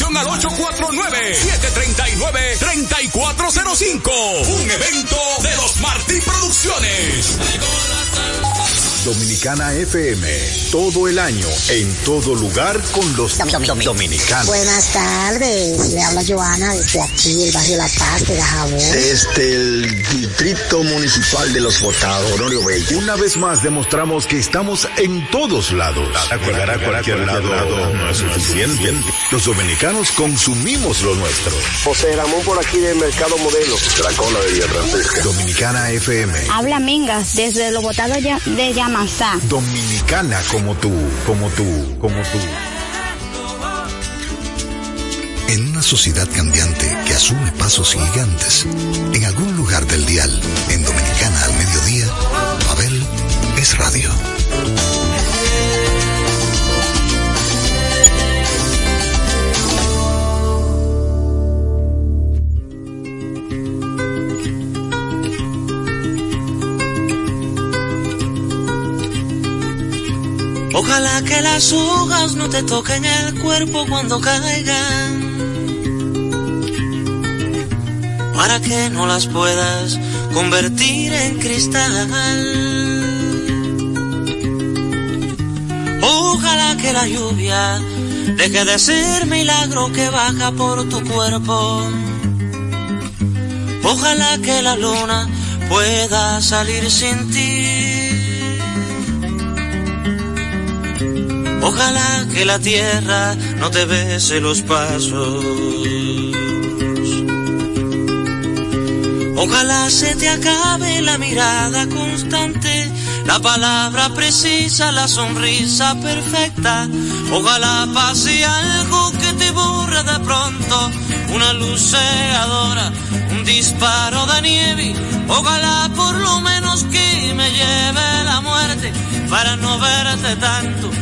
al 849-739-3405. Un evento de los Martí Producciones. Dominicana FM, todo el año, en todo lugar con los dominicanos. Buenas tardes, le habla Joana desde aquí, el barrio La Paz de Dajabón. Desde el Distrito Municipal de Los Botados, Honorio Bello. Una vez más demostramos que estamos en todos lados. Llegar a cualquier lado no es suficiente. Los dominicanos consumimos lo nuestro. José Ramón por aquí del Mercado Modelo. Dracola de Villa Francisca. Dominicana FM. Habla Mingas desde Los Botados de Llama Dominicana como tú, como tú, como tú. En una sociedad cambiante que asume pasos gigantes, en algún lugar del dial, en Dominicana al mediodía, Abel es radio. Ojalá que las hojas no te toquen el cuerpo cuando caigan. Para que no las puedas convertir en cristal. Ojalá que la lluvia deje de ser milagro que baja por tu cuerpo. Ojalá que la luna pueda salir sin ti. Ojalá que la tierra no te bese los pasos. Ojalá se te acabe la mirada constante, la palabra precisa, la sonrisa perfecta. Ojalá pase algo que te borre de pronto, una luz cegadora, un disparo de nieve. Ojalá por lo menos que me lleve la muerte para no verte tanto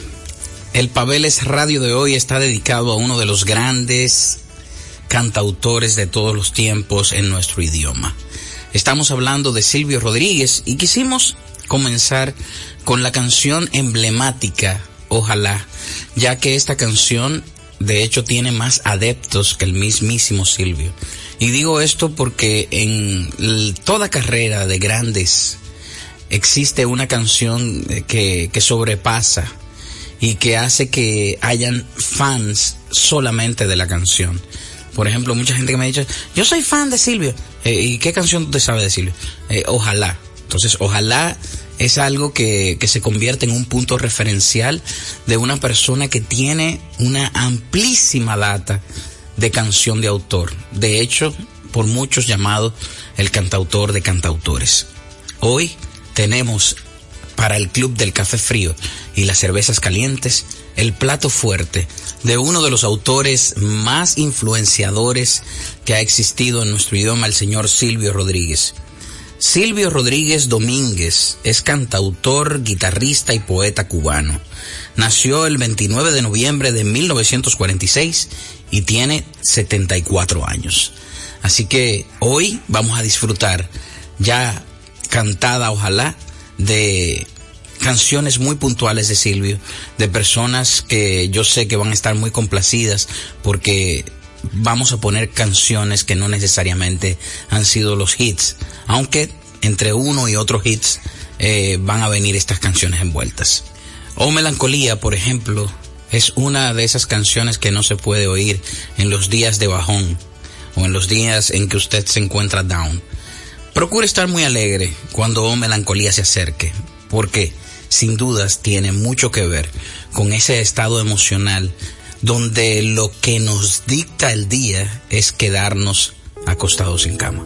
el Pabeles Radio de hoy está dedicado a uno de los grandes cantautores de todos los tiempos en nuestro idioma. Estamos hablando de Silvio Rodríguez y quisimos comenzar con la canción emblemática, Ojalá, ya que esta canción de hecho tiene más adeptos que el mismísimo Silvio. Y digo esto porque en toda carrera de grandes existe una canción que, que sobrepasa y que hace que hayan fans solamente de la canción. Por ejemplo, mucha gente que me ha dicho, yo soy fan de Silvio. Eh, ¿Y qué canción te sabe de Silvio? Eh, ojalá. Entonces, ojalá es algo que, que, se convierte en un punto referencial de una persona que tiene una amplísima data de canción de autor. De hecho, por muchos llamado el cantautor de cantautores. Hoy tenemos para el Club del Café Frío y las cervezas calientes el plato fuerte de uno de los autores más influenciadores que ha existido en nuestro idioma, el señor Silvio Rodríguez. Silvio Rodríguez Domínguez es cantautor, guitarrista y poeta cubano. Nació el 29 de noviembre de 1946 y tiene 74 años. Así que hoy vamos a disfrutar ya cantada, ojalá, de canciones muy puntuales de Silvio, de personas que yo sé que van a estar muy complacidas porque vamos a poner canciones que no necesariamente han sido los hits, aunque entre uno y otro hits eh, van a venir estas canciones envueltas. O Melancolía, por ejemplo, es una de esas canciones que no se puede oír en los días de bajón o en los días en que usted se encuentra down. Procure estar muy alegre cuando Melancolía se acerque, porque sin dudas tiene mucho que ver con ese estado emocional donde lo que nos dicta el día es quedarnos acostados en cama.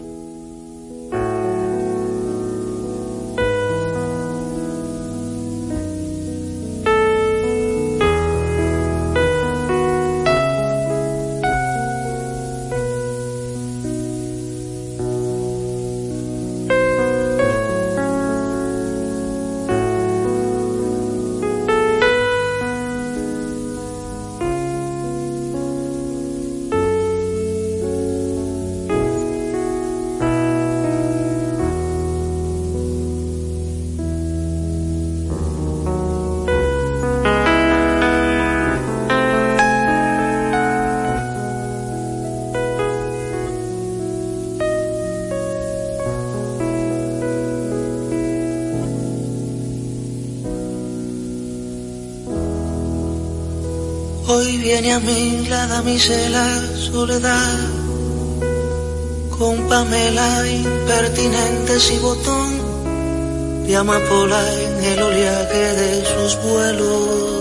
Mí la soledad, con Pamela impertinentes y botón de amapola en el oleaje de sus vuelos.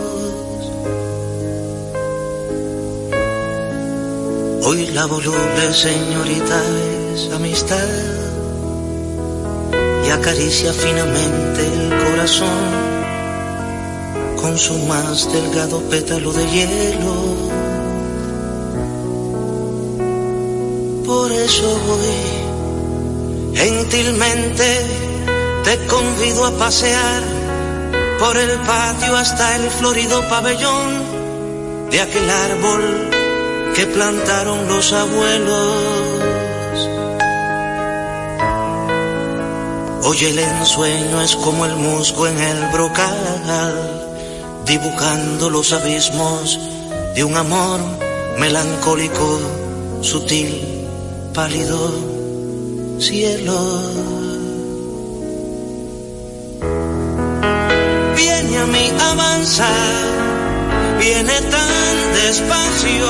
Hoy la voluble señorita es amistad y acaricia finamente el corazón con su más delgado pétalo de hielo. Por eso hoy, gentilmente, te convido a pasear por el patio hasta el florido pabellón de aquel árbol que plantaron los abuelos. Hoy el ensueño es como el musgo en el brocal dibujando los abismos de un amor melancólico, sutil, pálido, cielo. Viene a mí avanzar, viene tan despacio,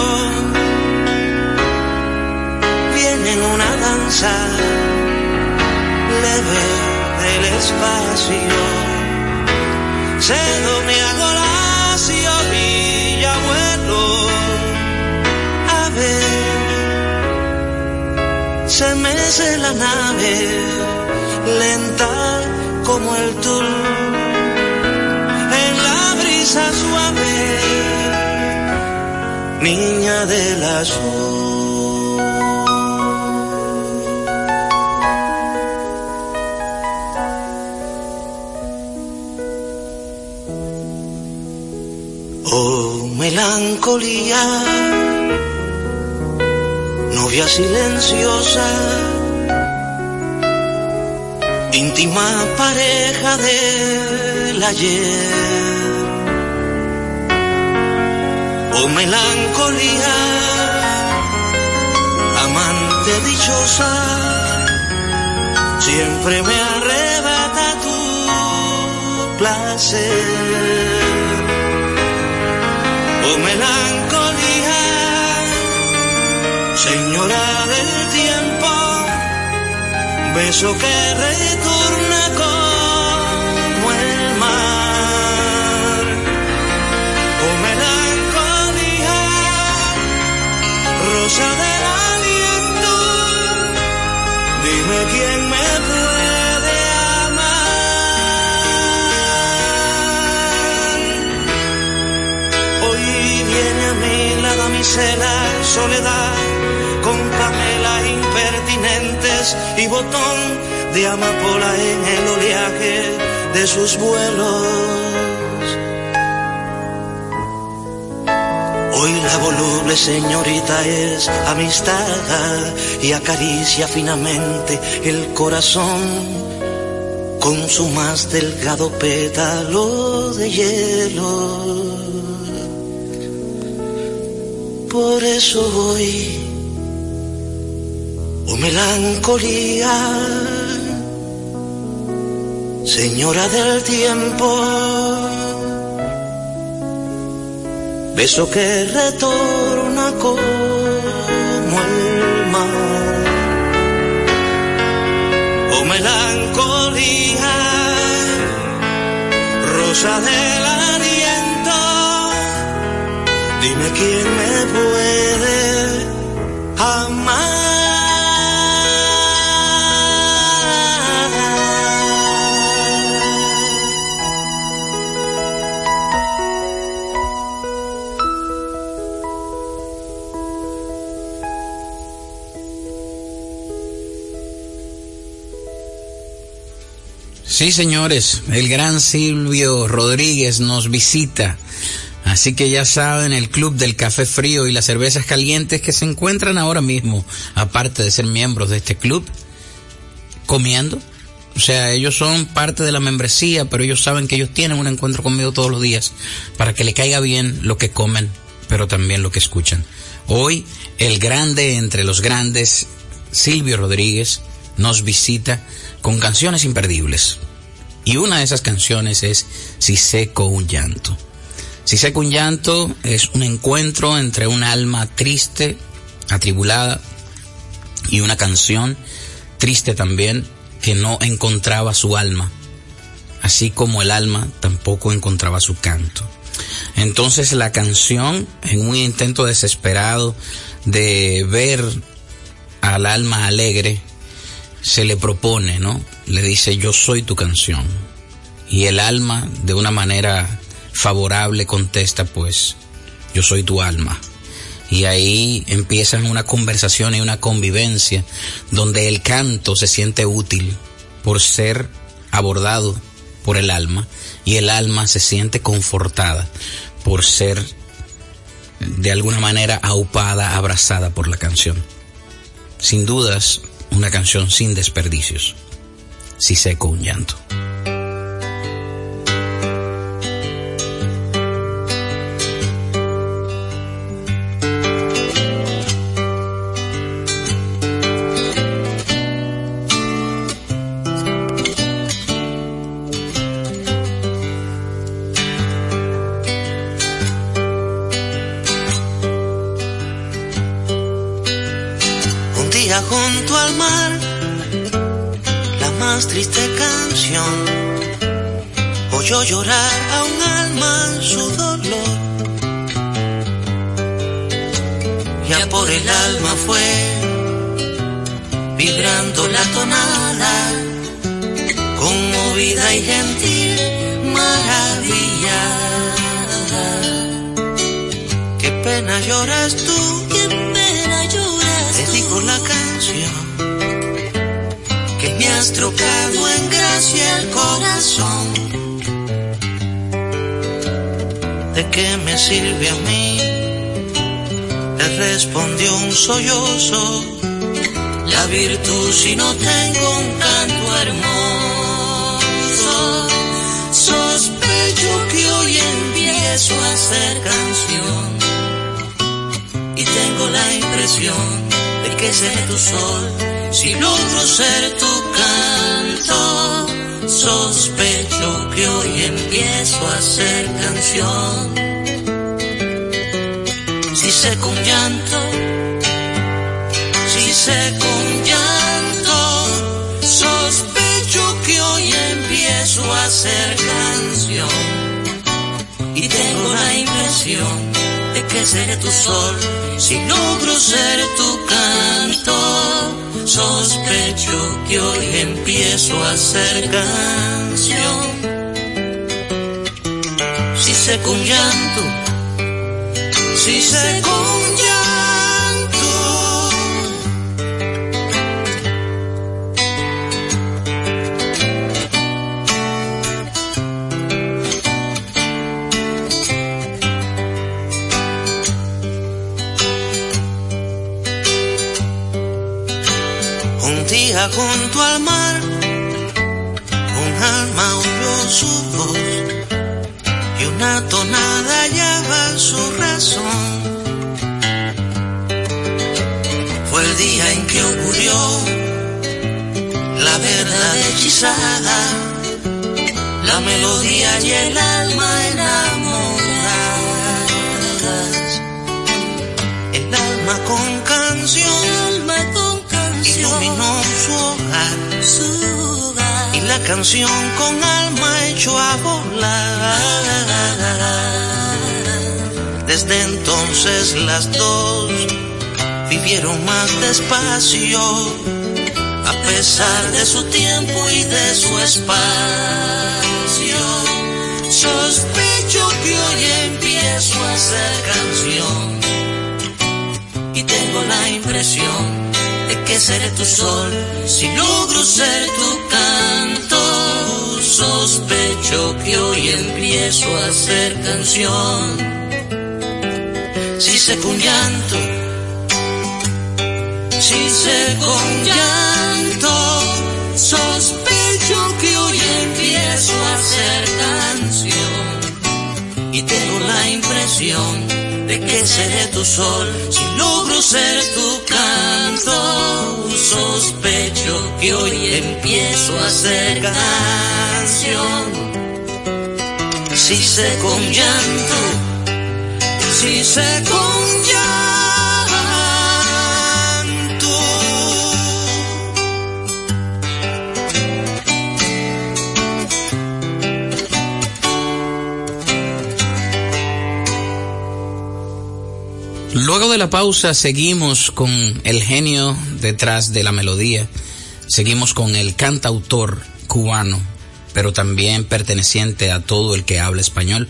viene en una danza leve del espacio. Cedo me hago se mece la nave, lenta como el tul, en la brisa suave, niña del azul. Oh, melancolía novia silenciosa, íntima pareja del ayer. oh melancolía, amante dichosa, siempre me arrebata tu placer. Oh melancolía, señora del tiempo, beso que retorna como el mar. Oh melancolía, rosa del aliento, dime quién me puede amar. Hoy viene a mí la damisela soledad con Pamela impertinentes y botón de amapola en el oleaje de sus vuelos. Hoy la voluble señorita es amistad y acaricia finamente el corazón con su más delgado pétalo de hielo. Por eso hoy, oh melancolía, señora del tiempo, beso que retorna como el mar. Oh melancolía, rosa del aliento, dime quién me puede amar. Sí, señores, el gran Silvio Rodríguez nos visita. Así que ya saben, el club del café frío y las cervezas calientes que se encuentran ahora mismo, aparte de ser miembros de este club, comiendo. O sea, ellos son parte de la membresía, pero ellos saben que ellos tienen un encuentro conmigo todos los días para que le caiga bien lo que comen, pero también lo que escuchan. Hoy, el grande entre los grandes, Silvio Rodríguez, nos visita con canciones imperdibles. Y una de esas canciones es Si seco un llanto. Si seco un llanto es un encuentro entre un alma triste, atribulada, y una canción triste también que no encontraba su alma, así como el alma tampoco encontraba su canto. Entonces la canción, en un intento desesperado de ver al alma alegre, se le propone, ¿no? Le dice, yo soy tu canción. Y el alma, de una manera favorable, contesta, pues, yo soy tu alma. Y ahí empiezan una conversación y una convivencia donde el canto se siente útil por ser abordado por el alma y el alma se siente confortada por ser de alguna manera aupada, abrazada por la canción. Sin dudas, una canción sin desperdicios. Si seco un llanto. Ya por el alma fue vibrando la tonada, conmovida y gentil, maravillada. Qué pena lloras tú, qué pena lloras Te digo la canción que me has trocado en gracia el corazón. ¿De qué me sirve a mí? Le respondió un sollozo. La virtud si no tengo un canto hermoso. Sospecho que hoy empiezo a hacer canción tengo la impresión de que seré tu sol. Si logro ser tu canto, sospecho que hoy empiezo a ser canción. Sé con llanto, si sé con llanto, sospecho que hoy empiezo a ser canción. Y tengo la impresión de que seré tu sol si logro ser tu canto. Sospecho que hoy empiezo a ser canción. Si sé con llanto, si sé con junto al mar, un alma oyó su voz una tonada hallaba su razón. Fue el día en que ocurrió la verdad hechizada, la melodía y el alma enamoradas, el alma con canción iluminó su hogar, y la canción con alma echó a volar. Desde entonces las dos vivieron más despacio, a pesar de su tiempo y de su espacio. Sospecho que hoy empiezo a hacer canción y tengo la impresión que seré tu sol si logro ser tu canto. Sospecho que hoy empiezo a hacer canción. Si sé con llanto, si sé con llanto, sospecho que hoy empiezo a hacer canción. Y tengo la impresión de que seré tu sol si logro ser tu canto. Sospecho que hoy empiezo a hacer canción. Si sé con llanto, si sé con Luego de la pausa seguimos con el genio detrás de la melodía, seguimos con el cantautor cubano, pero también perteneciente a todo el que habla español,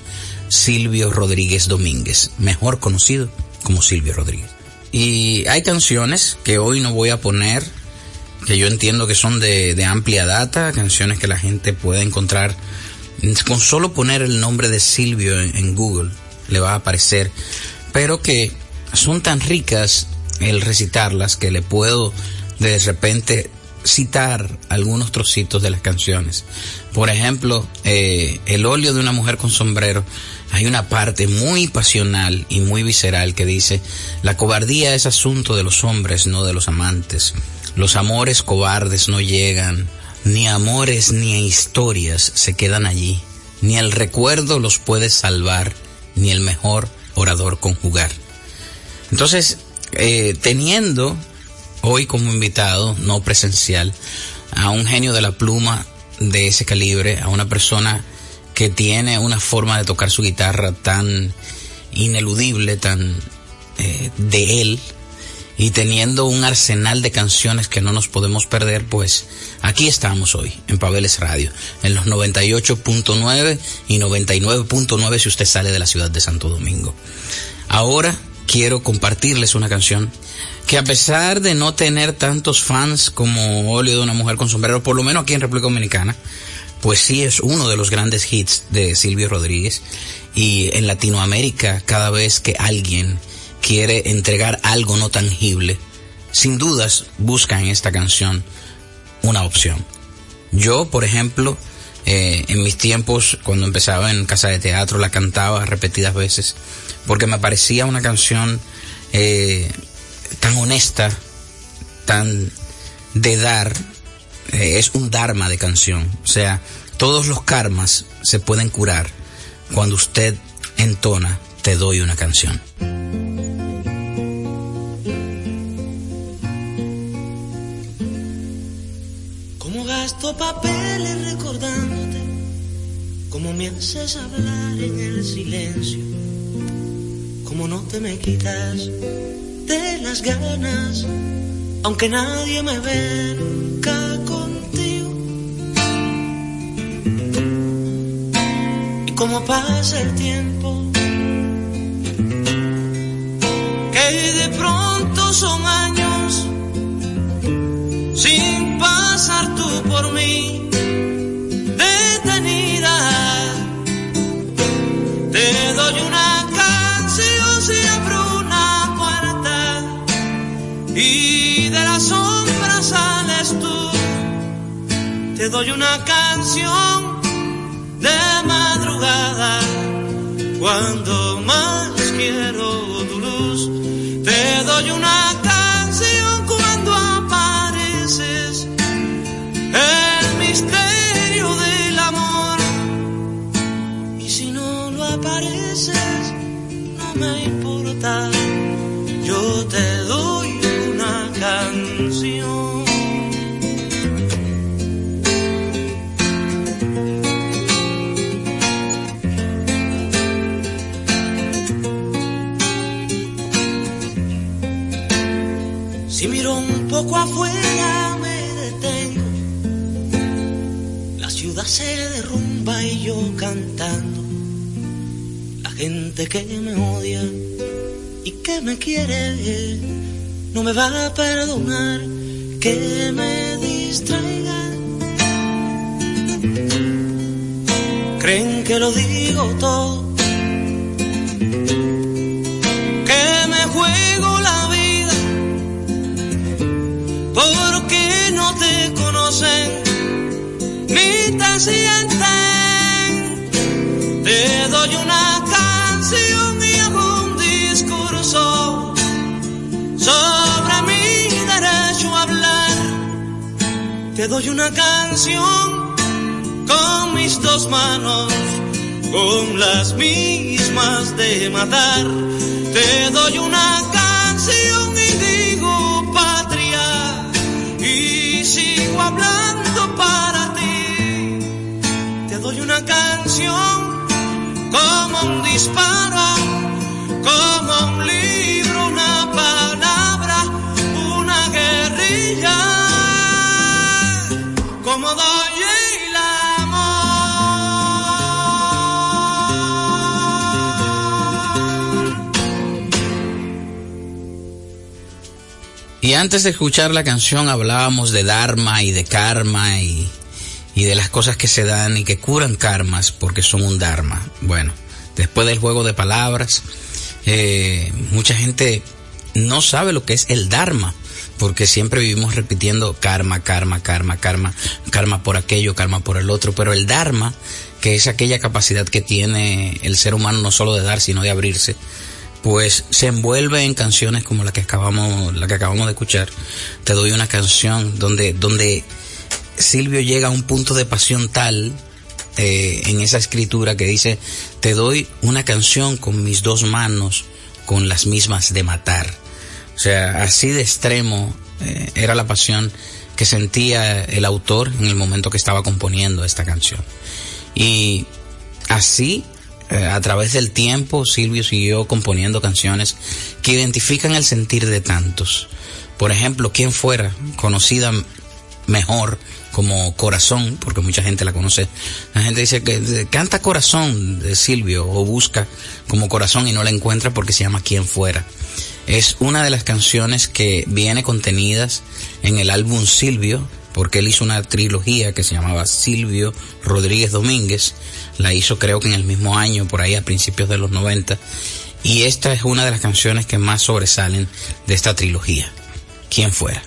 Silvio Rodríguez Domínguez, mejor conocido como Silvio Rodríguez. Y hay canciones que hoy no voy a poner, que yo entiendo que son de, amplia data, canciones que la gente puede encontrar con solo poner el nombre de Silvio en Google, le va a aparecer, pero que son tan ricas el recitarlas que le puedo de repente citar algunos trocitos de las canciones. Por ejemplo, eh, El óleo de una mujer con sombrero, hay una parte muy pasional y muy visceral que dice, la cobardía es asunto de los hombres, no de los amantes. Los amores cobardes no llegan, ni amores ni historias se quedan allí, ni el recuerdo los puede salvar, ni el mejor orador conjugar. Entonces, eh, teniendo hoy como invitado, no presencial, a un genio de la pluma de ese calibre, a una persona que tiene una forma de tocar su guitarra tan ineludible, tan eh, de él, y teniendo un arsenal de canciones que no nos podemos perder, pues aquí estamos hoy en Pabeles Radio, en los 98.9 y 99.9 si usted sale de la ciudad de Santo Domingo. Ahora quiero compartirles una canción que a pesar de no tener tantos fans como Óleo de una mujer con sombrero, por lo menos aquí en República Dominicana, pues sí es uno de los grandes hits de Silvio Rodríguez. Y en Latinoamérica, cada vez que alguien quiere entregar algo no tangible, sin dudas busca en esta canción una opción. Yo, por ejemplo, eh, en mis tiempos, cuando empezaba en casa de teatro, la cantaba repetidas veces porque me parecía una canción eh, tan honesta, tan de dar, eh, es un dharma de canción. O sea, todos los karmas se pueden curar cuando usted entona Te doy una canción. Como gasto papeles me haces hablar en el silencio, como no te me quitas de las ganas, aunque nadie me ve nunca contigo. Y como pasa el tiempo, que de pronto son años Te doy una canción de madrugada cuando más quiero afuera me detengo. La ciudad se derrumba y yo cantando. La gente que me odia y que me quiere no me va a perdonar que me distraiga. Creen que lo digo todo. Conocen ni te sienten. Te doy una canción y un discurso sobre mi derecho a hablar. Te doy una canción con mis dos manos, con las mismas de matar. Te doy una canción hablando para ti. Te doy una canción como un disparo, como un libro, Antes de escuchar la canción hablábamos de Dharma y de karma y, y de las cosas que se dan y que curan karmas porque son un Dharma. Bueno, después del juego de palabras, eh, mucha gente no sabe lo que es el Dharma porque siempre vivimos repitiendo karma, karma, karma, karma, karma por aquello, karma por el otro, pero el Dharma, que es aquella capacidad que tiene el ser humano no solo de dar, sino de abrirse, pues se envuelve en canciones como la que acabamos, la que acabamos de escuchar. Te doy una canción donde, donde Silvio llega a un punto de pasión tal eh, en esa escritura que dice, te doy una canción con mis dos manos, con las mismas de matar. O sea, así de extremo eh, era la pasión que sentía el autor en el momento que estaba componiendo esta canción. Y así, eh, a través del tiempo, Silvio siguió componiendo canciones que identifican el sentir de tantos. Por ejemplo, ¿quién fuera conocida mejor como Corazón, porque mucha gente la conoce. La gente dice que canta Corazón de Silvio o busca como Corazón y no la encuentra porque se llama Quién fuera. Es una de las canciones que viene contenidas en el álbum Silvio, porque él hizo una trilogía que se llamaba Silvio Rodríguez Domínguez. La hizo creo que en el mismo año, por ahí a principios de los 90. Y esta es una de las canciones que más sobresalen de esta trilogía. ¿Quién fuera?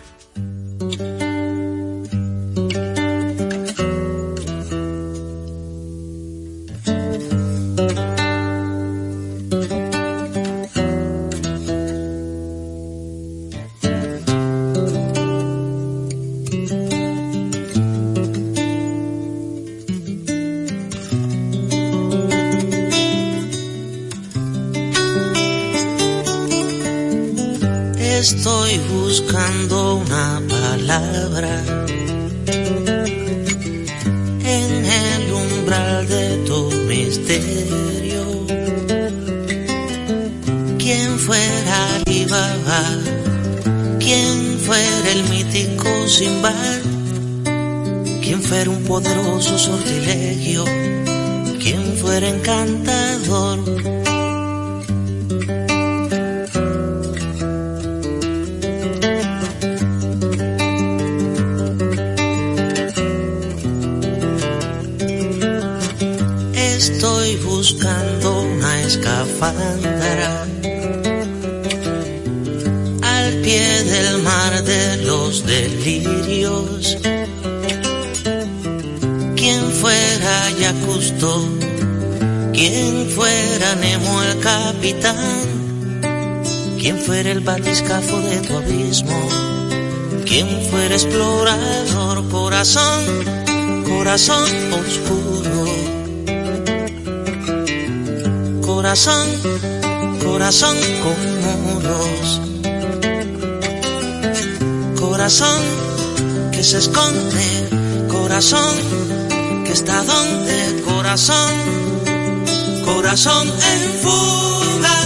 Corazón que se esconde, corazón que está donde, corazón, corazón en fuga,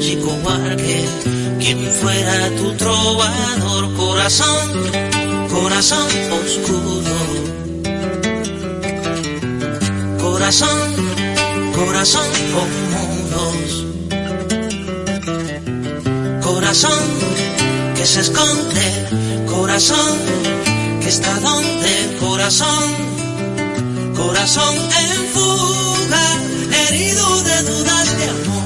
chico Huarque, quien fuera tu trovador, corazón, corazón oscuro. Corazón, corazón con. Corazón que se esconde, corazón que está donde, corazón, corazón en fuga, herido de dudas de amor.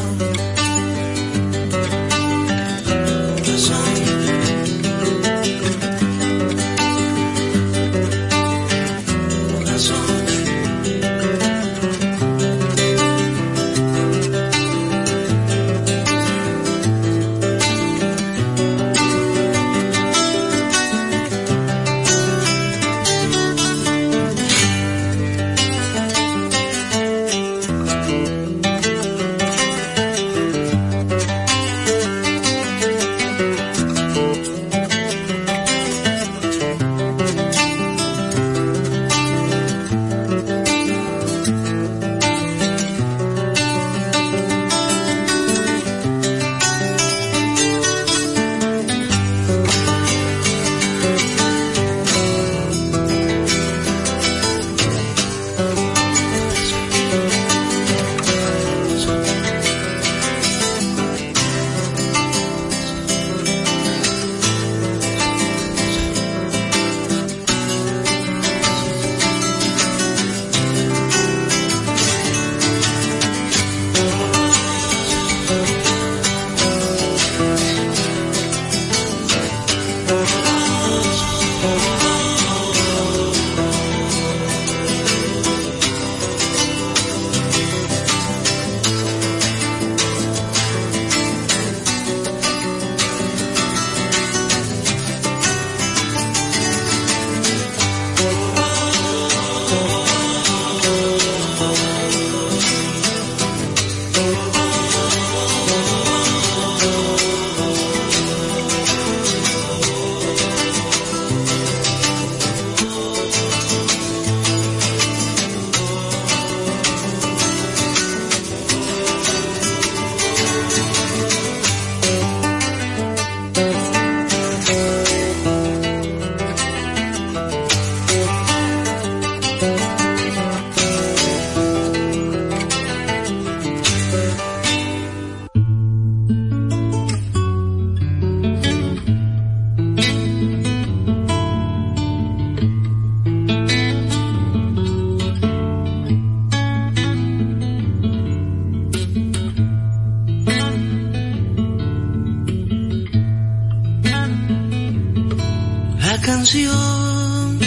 canción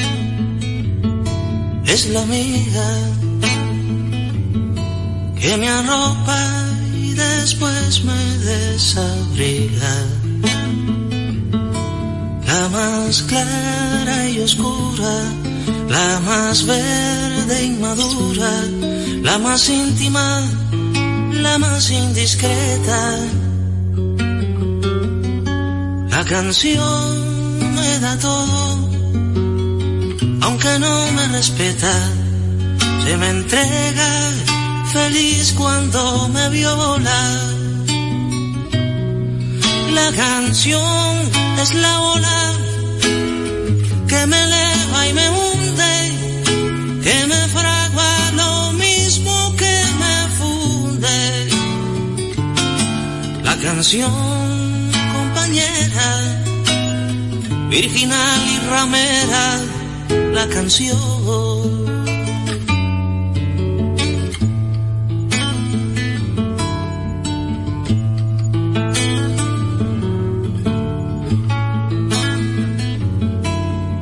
es la amiga que me arropa y después me desabriga. La más clara y oscura, la más verde y madura, la más íntima, la más indiscreta. La canción me da todo aunque no me respeta, se me entrega feliz cuando me vio volar. La canción es la ola que me eleva y me hunde, que me fragua lo mismo que me funde. La canción, compañera, virginal y ramera, la canción.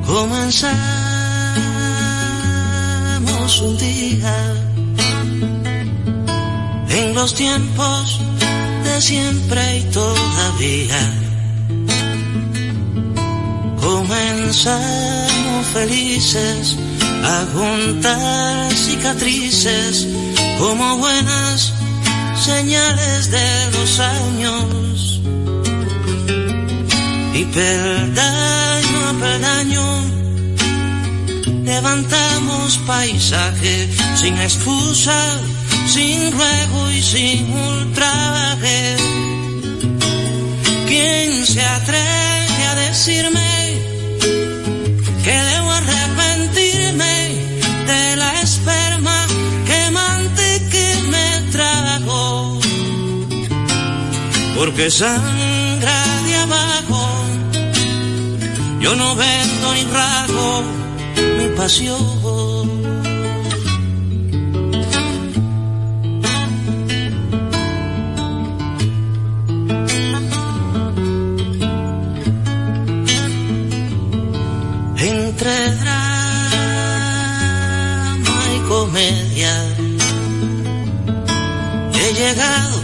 Comenzamos un día en los tiempos de siempre y todavía. Comenzamos felices a juntar cicatrices como buenas señales de los años. Y peldaño a peldaño levantamos paisaje sin excusa, sin ruego y sin ultraje. ¿Quién se atreve a decirme Porque sangra de abajo, yo no vendo ni rago mi pasión. Entre drama y comedia he llegado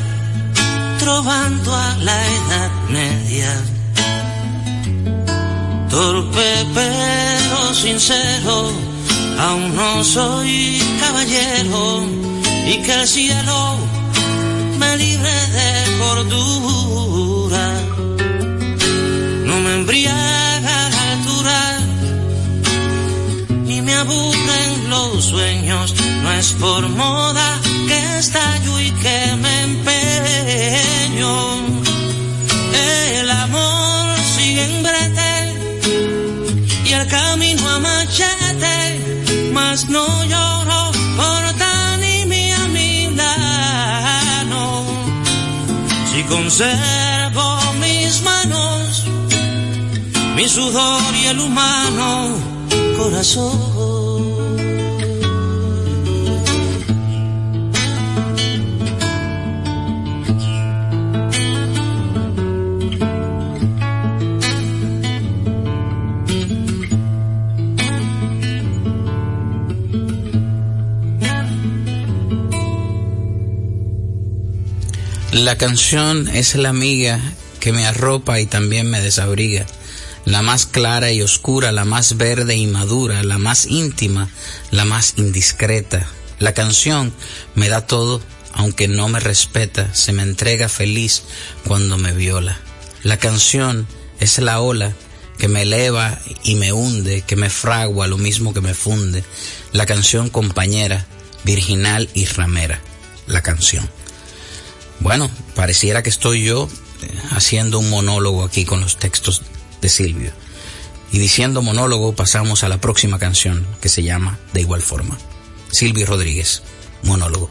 trovando a la edad media. Torpe pero sincero, aún no soy caballero y que el cielo me libre de cordura. No me embriaga la altura, ni me aburren los sueños, no es por moda que estallo y que me empeño. El amor sigue en brete y el camino a machete, mas no lloro por tan y mi Milano. Si conservo mis manos, mi sudor y el humano corazón. La canción es la amiga que me arropa y también me desabriga, la más clara y oscura, la más verde y madura, la más íntima, la más indiscreta. La canción me da todo, aunque no me respeta, se me entrega feliz cuando me viola. La canción es la ola que me eleva y me hunde, que me fragua lo mismo que me funde. La canción compañera, virginal y ramera. La canción. Bueno, pareciera que estoy yo haciendo un monólogo aquí con los textos de Silvio. Y diciendo monólogo pasamos a la próxima canción que se llama De igual forma. Silvio Rodríguez, monólogo.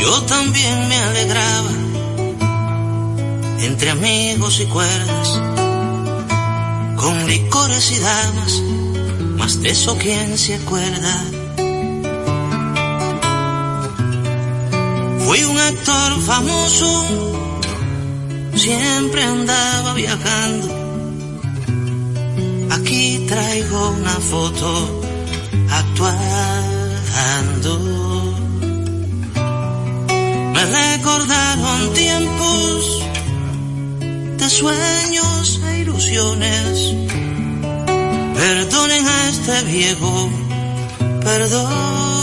Yo también me alegraba entre amigos y cuerdas, con licores y damas, más de eso quién se acuerda. Fui un actor famoso, siempre andaba viajando. Aquí traigo una foto actuando. Me recordaron tiempos de sueños e ilusiones. Perdonen a este viejo, perdón.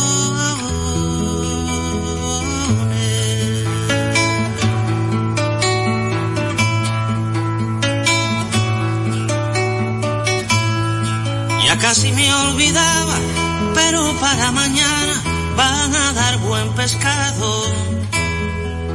casi me olvidaba, pero para mañana van a dar buen pescado.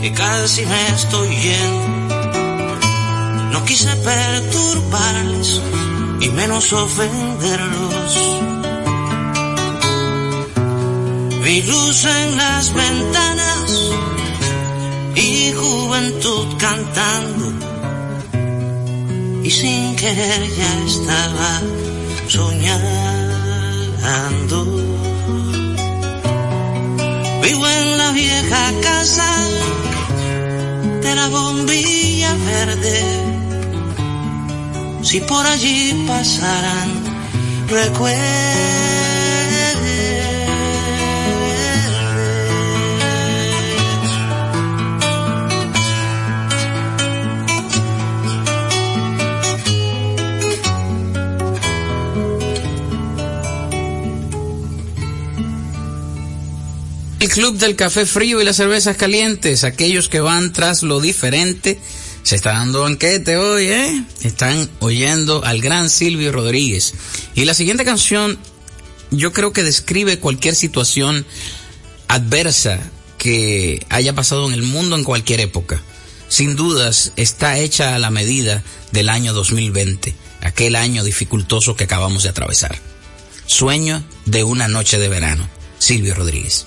que casi me estoy yendo. No quise perturbarles y menos ofenderlos. Vi luz en las ventanas y juventud cantando. Y sin querer ya estaba soñando. Vivo en la vieja casa de la bombilla verde. Si por allí pasaran recuerdos Club del Café Frío y las Cervezas Calientes, aquellos que van tras lo diferente, se está dando banquete hoy, ¿eh? Están oyendo al gran Silvio Rodríguez. Y la siguiente canción, yo creo que describe cualquier situación adversa que haya pasado en el mundo en cualquier época. Sin dudas, está hecha a la medida del año 2020, aquel año dificultoso que acabamos de atravesar. Sueño de una noche de verano. Silvio Rodríguez.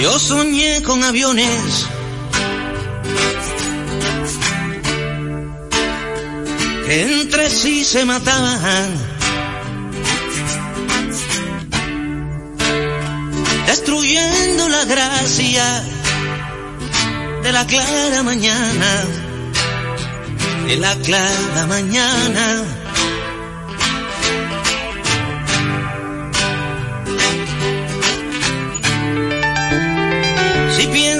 Yo soñé con aviones. Que entre sí se mataban. Destruyendo la gracia de la clara mañana. De la clara mañana.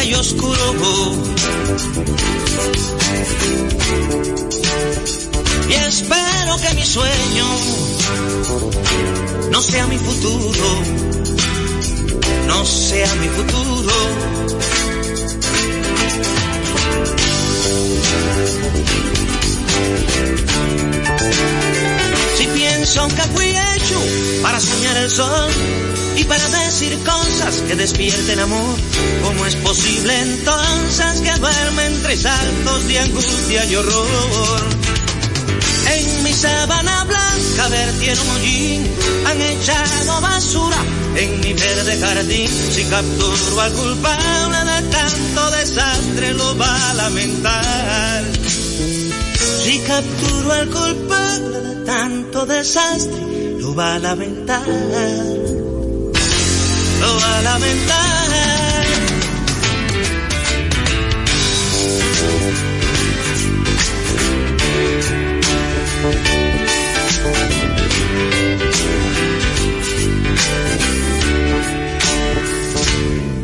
y oscuro. Y espero que mi sueño no sea mi futuro, no sea mi futuro. Si pienso que fui para soñar el sol, y para decir cosas que despierten amor. ¿Cómo es posible entonces que duerme entre saltos de angustia y horror? En mi sábana blanca vertieron hollín, han echado basura en mi verde jardín. Si capturo al culpable de tanto desastre lo va a lamentar. Si capturo al culpable de tanto desastre lo va a lamentar lo va a lamentar.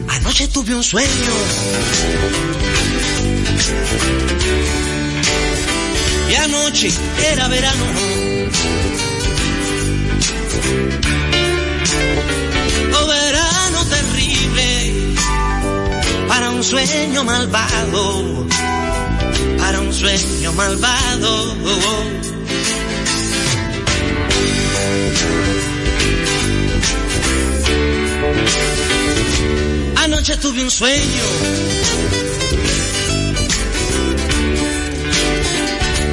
Anoche tuve un sueño. Y anoche era verano un sueño malvado, para un sueño malvado. Anoche tuve un sueño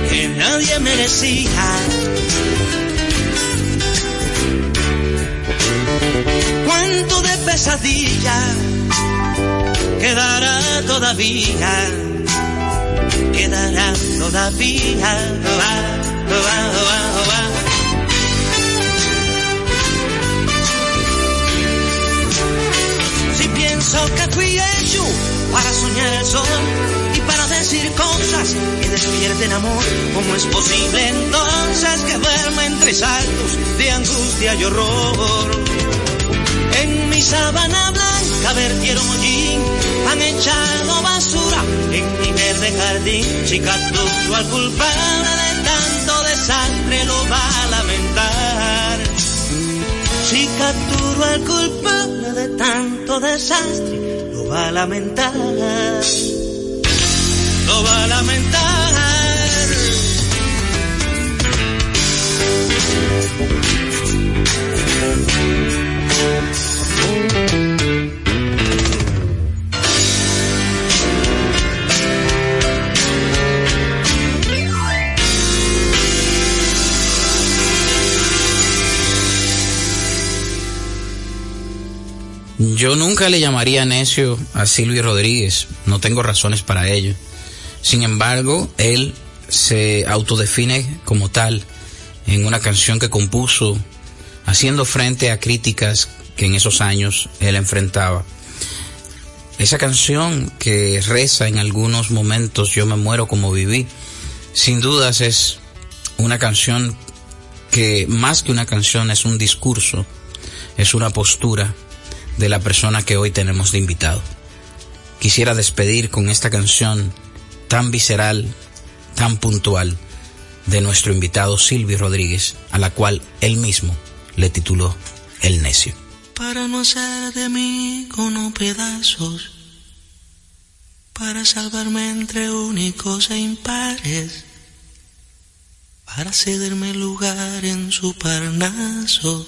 que nadie merecía cuánto de pesadilla quedará todavía, quedará todavía. si pienso que fui hecho para soñar el sol y para decir cosas que despierten amor, ¿cómo es posible entonces que duerma entre saltos de angustia y horror? En mi sábana blanca vertieron hollín, han echado basura en mi verde jardín. Si capturo al culpable de tanto desastre lo va a lamentar. Si capturo al culpable de tanto desastre lo va a lamentar. Lo va a lamentar. Yo nunca le llamaría necio a Silvio Rodríguez, no tengo razones para ello. Sin embargo, él se autodefine como tal en una canción que compuso haciendo frente a críticas que en esos años él enfrentaba. Esa canción que reza en algunos momentos Yo me muero como viví, sin dudas es una canción que más que una canción es un discurso, es una postura de la persona que hoy tenemos de invitado. Quisiera despedir con esta canción tan visceral, tan puntual, de nuestro invitado Silvio Rodríguez, a la cual él mismo le tituló El necio. Para no hacer de mí con pedazos, para salvarme entre únicos e impares, para cederme lugar en su parnaso,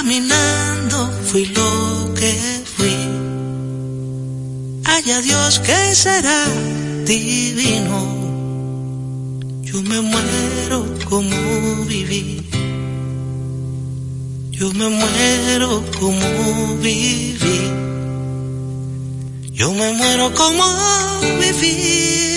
Caminando fui lo que fui. Haya Dios que será divino. Yo me muero como viví. Yo me muero como viví. Yo me muero como viví.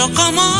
muero como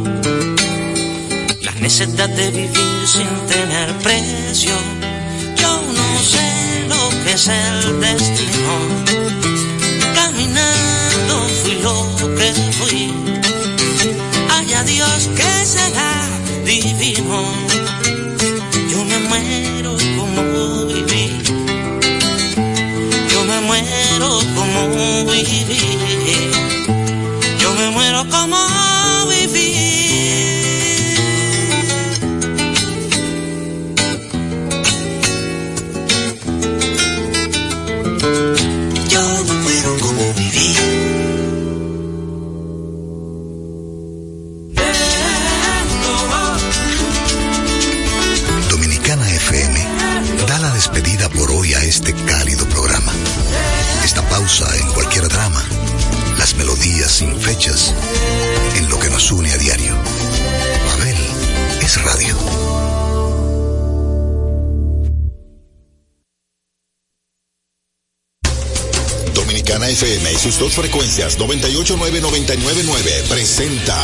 necesidad de vivir sin tener precio. Yo no sé lo que es el destino. Caminando fui lo que fui. Haya Dios que será divino. Yo me muero como viví. Yo me muero como viví. Yo me muero como sin fechas, en lo que nos une a diario. Babel es radio. Dominicana FM y sus dos frecuencias 989-999 presenta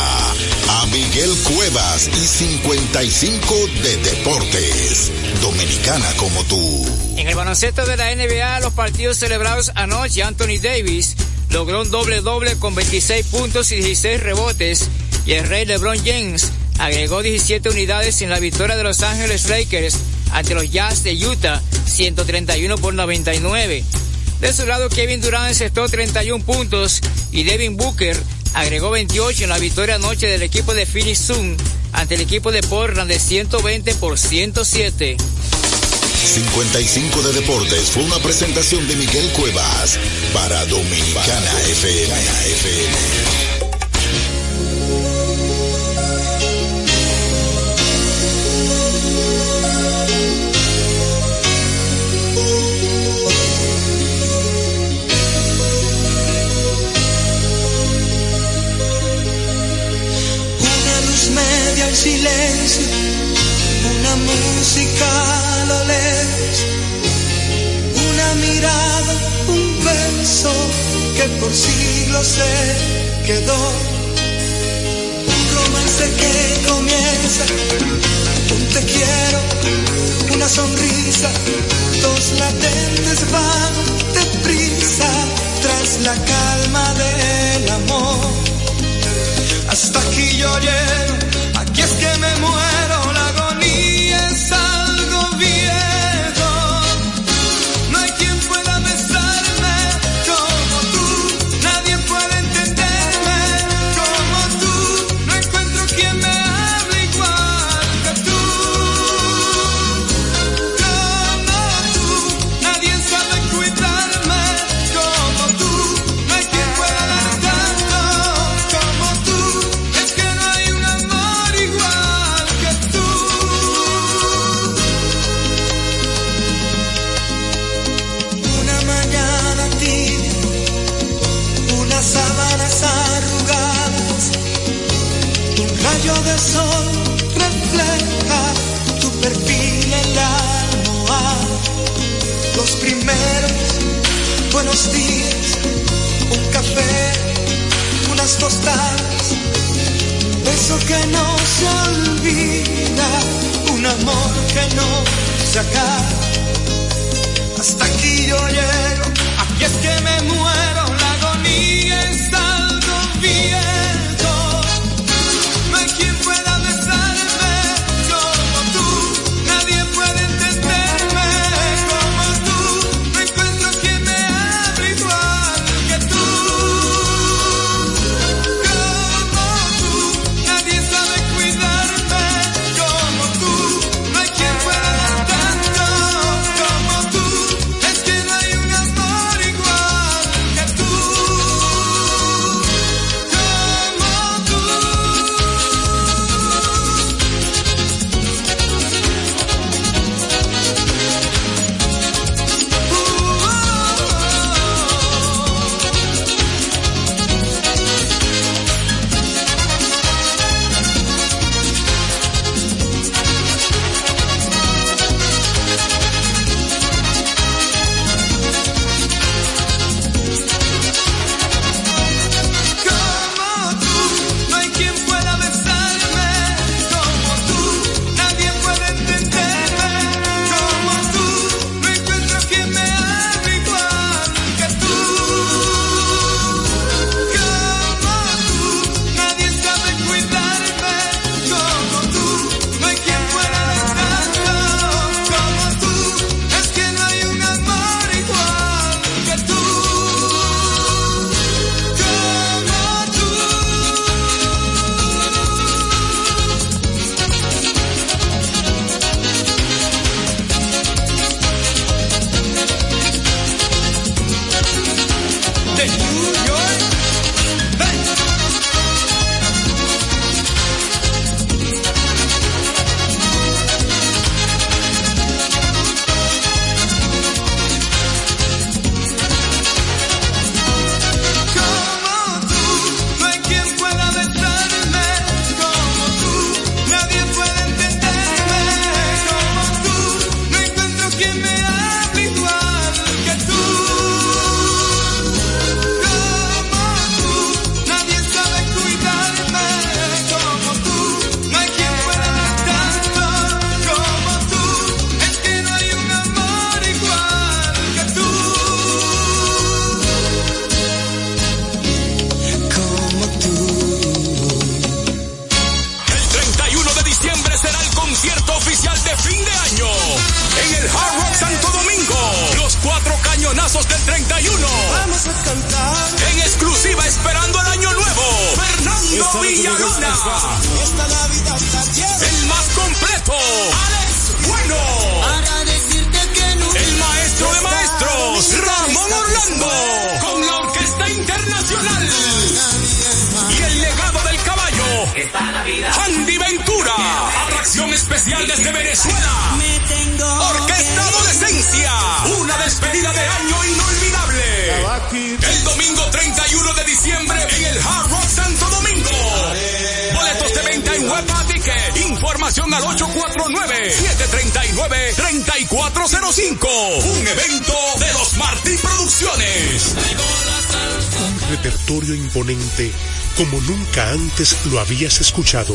a Miguel Cuevas y 55 de Deportes. Dominicana como tú. En el baloncesto de la NBA, los partidos celebrados anoche, Anthony Davis logró un doble doble con 26 puntos y 16 rebotes y el rey LeBron James agregó 17 unidades en la victoria de Los Ángeles Lakers ante los Jazz de Utah 131 por 99. De su lado, Kevin Durant encestó 31 puntos y Devin Booker agregó 28 en la victoria anoche del equipo de Phoenix Sun ante el equipo de Portland de 120 por 107. 55 de Deportes fue una presentación de Miguel Cuevas para Dominicana FM. FM. silencio, una música lo lejos, una mirada, un beso que por siglos se quedó, un romance que comienza, un te quiero, una sonrisa, dos latentes van deprisa tras la calma del amor. Hasta aquí yo llego y es que me muero, Y el legado del caballo. Andy Ventura. Atracción especial desde Venezuela. Orquesta Adolescencia. Una despedida de año inolvidable. El domingo 31 de diciembre en el Hard Rock Santo Domingo. Boletos de venta en Huepa Ticket. Información al 849-739-3405. Un evento de los Martí Producciones. Repertorio imponente como nunca antes lo habías escuchado.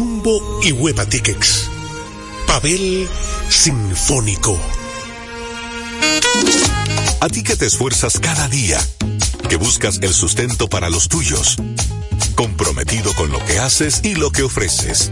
Jumbo y Hueva Tickets. Pavel Sinfónico. A ti que te esfuerzas cada día, que buscas el sustento para los tuyos, comprometido con lo que haces y lo que ofreces.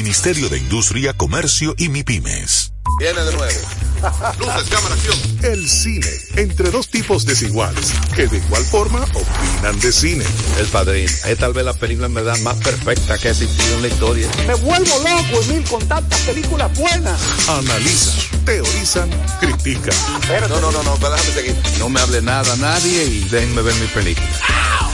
de Industria, Comercio y MIPIMES. Viene de nuevo. Luces, cámara, acción. El cine, entre dos tipos desiguales, que de igual forma opinan de cine. El Padrino. Es tal vez la película en verdad más perfecta que ha existido en la historia. Me vuelvo loco, Emil, con tantas películas buenas. Analizan, teorizan, critican. No, no, no, no, déjame seguir. No me hable nada a nadie y déjenme ver mi película.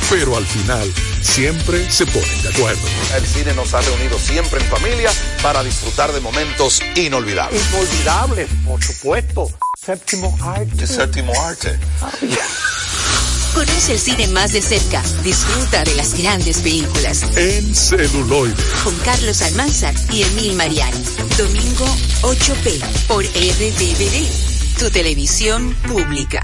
Pero al final, siempre se ponen de acuerdo. El cine nos ha reunido siempre en familia para disfrutar de momentos inolvidables. Inolvidables, por supuesto. Séptimo arte. ¿Qué séptimo arte? Conoce el cine más de cerca. Disfruta de las grandes películas. En celuloide. Con Carlos Almanzar y Emil Mariani. Domingo 8p por RTVD. Tu televisión pública.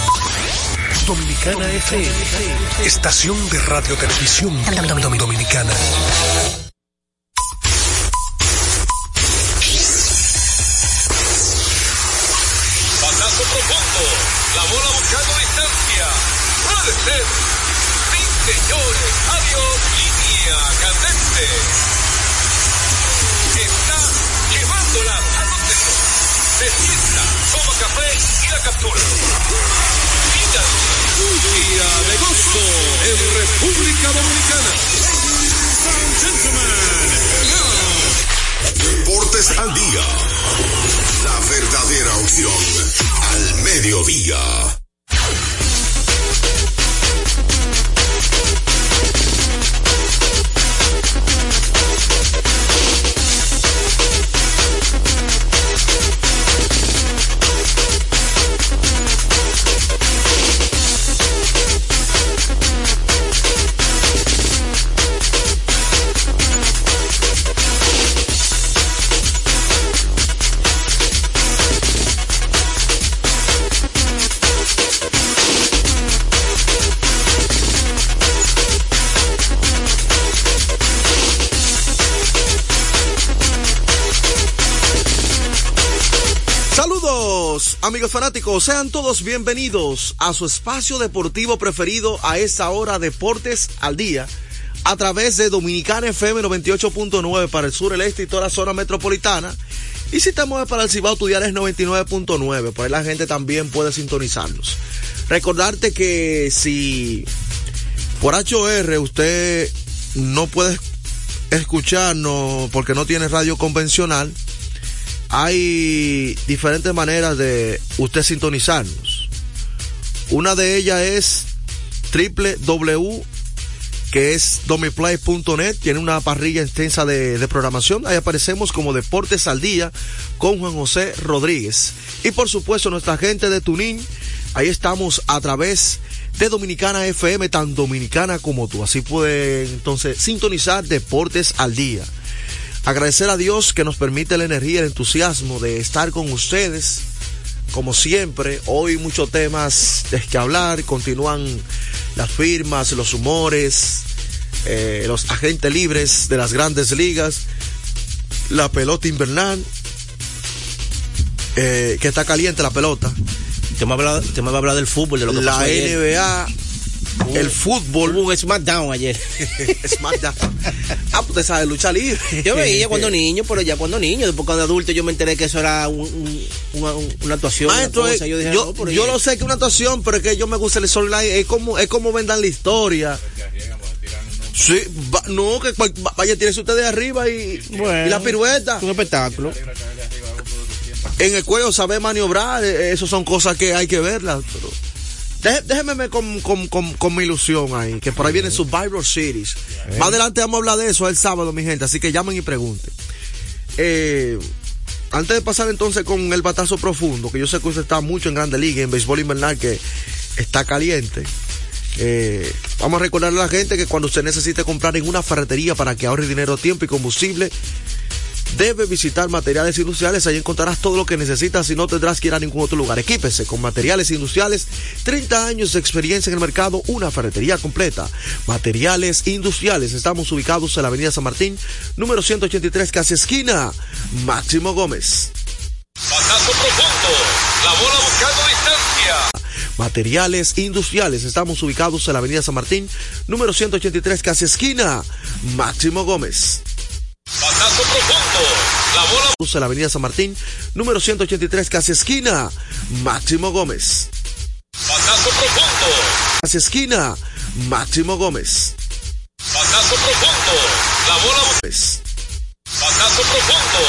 Dominicana FM, estación de radio televisión dominicana. Pasazo profundo, la bola buscando distancia. Puede ser. Sí, señores, adiós, línea candente. Está llevándola a los dedos. Se sienta, toma café y la captura. En República Dominicana. Deportes al día. La verdadera opción al mediodía. Fanáticos, sean todos bienvenidos a su espacio deportivo preferido a esta hora Deportes al Día a través de Dominicana FM 98.9 para el sur, el este y toda la zona metropolitana. Y si estamos para el Cibao, tu es 99.9, por la gente también puede sintonizarnos. Recordarte que si por HOR usted no puede escucharnos porque no tiene radio convencional, hay diferentes maneras de usted sintonizarnos. Una de ellas es www que es domiplay.net, tiene una parrilla extensa de, de, programación, ahí aparecemos como Deportes al Día con Juan José Rodríguez. Y por supuesto nuestra gente de Tunín, ahí estamos a través de Dominicana FM, tan dominicana como tú, así puede entonces sintonizar Deportes al Día. Agradecer a Dios que nos permite la energía, el entusiasmo de estar con ustedes. Como siempre, hoy muchos temas de que hablar, continúan las firmas, los humores, eh, los agentes libres de las grandes ligas, la pelota invernal, eh, que está caliente la pelota. Te me va a hablar, del fútbol, de lo que la pasó ayer. El fútbol. Hubo un SmackDown ayer. SmackDown. ah, pues te sabes, lucha libre. Yo veía cuando niño, pero ya cuando niño, después cuando adulto yo me enteré que eso era un, un, una, una, actuación. Maestro, una cosa. Yo, dije, yo, no, yo lo sé que es una actuación, pero es que yo me gusta el storyline, es como, es como vendan la historia. Sí, va, no, que vaya, tienes usted de arriba y, bueno, y la pirueta. Un espectáculo. En el cuello saber maniobrar, eso son cosas que hay que verlas. Pero... Déjeme con, con, con, con, mi ilusión ahí, que por ahí viene Survivor Series. Más adelante vamos a hablar de eso el sábado, mi gente, así que llamen y pregunten. Eh, antes de pasar entonces con el batazo profundo, que yo sé que usted está mucho en Grande Liga, en béisbol invernal, que está caliente. Eh, vamos a recordarle a la gente que cuando usted necesite comprar en una ferretería para que ahorre dinero, tiempo y combustible, debe visitar materiales industriales. Ahí encontrarás todo lo que necesitas y no tendrás que ir a ningún otro lugar. Equípese con materiales industriales. 30 años de experiencia en el mercado, una ferretería completa. Materiales industriales. Estamos ubicados en la avenida San Martín, número 183, casi esquina. Máximo Gómez. Profundo. La bola buscando distancia. Materiales industriales. Estamos ubicados en la avenida San Martín, número 183, casi esquina. Máximo Gómez. Batazo profundo. La bola. En la avenida San Martín, número 183, casi esquina. Máximo Gómez. Batazo profundo. Casi esquina. Máximo Gómez. Batazo profundo. La bola. Gómez. Batazo profundo.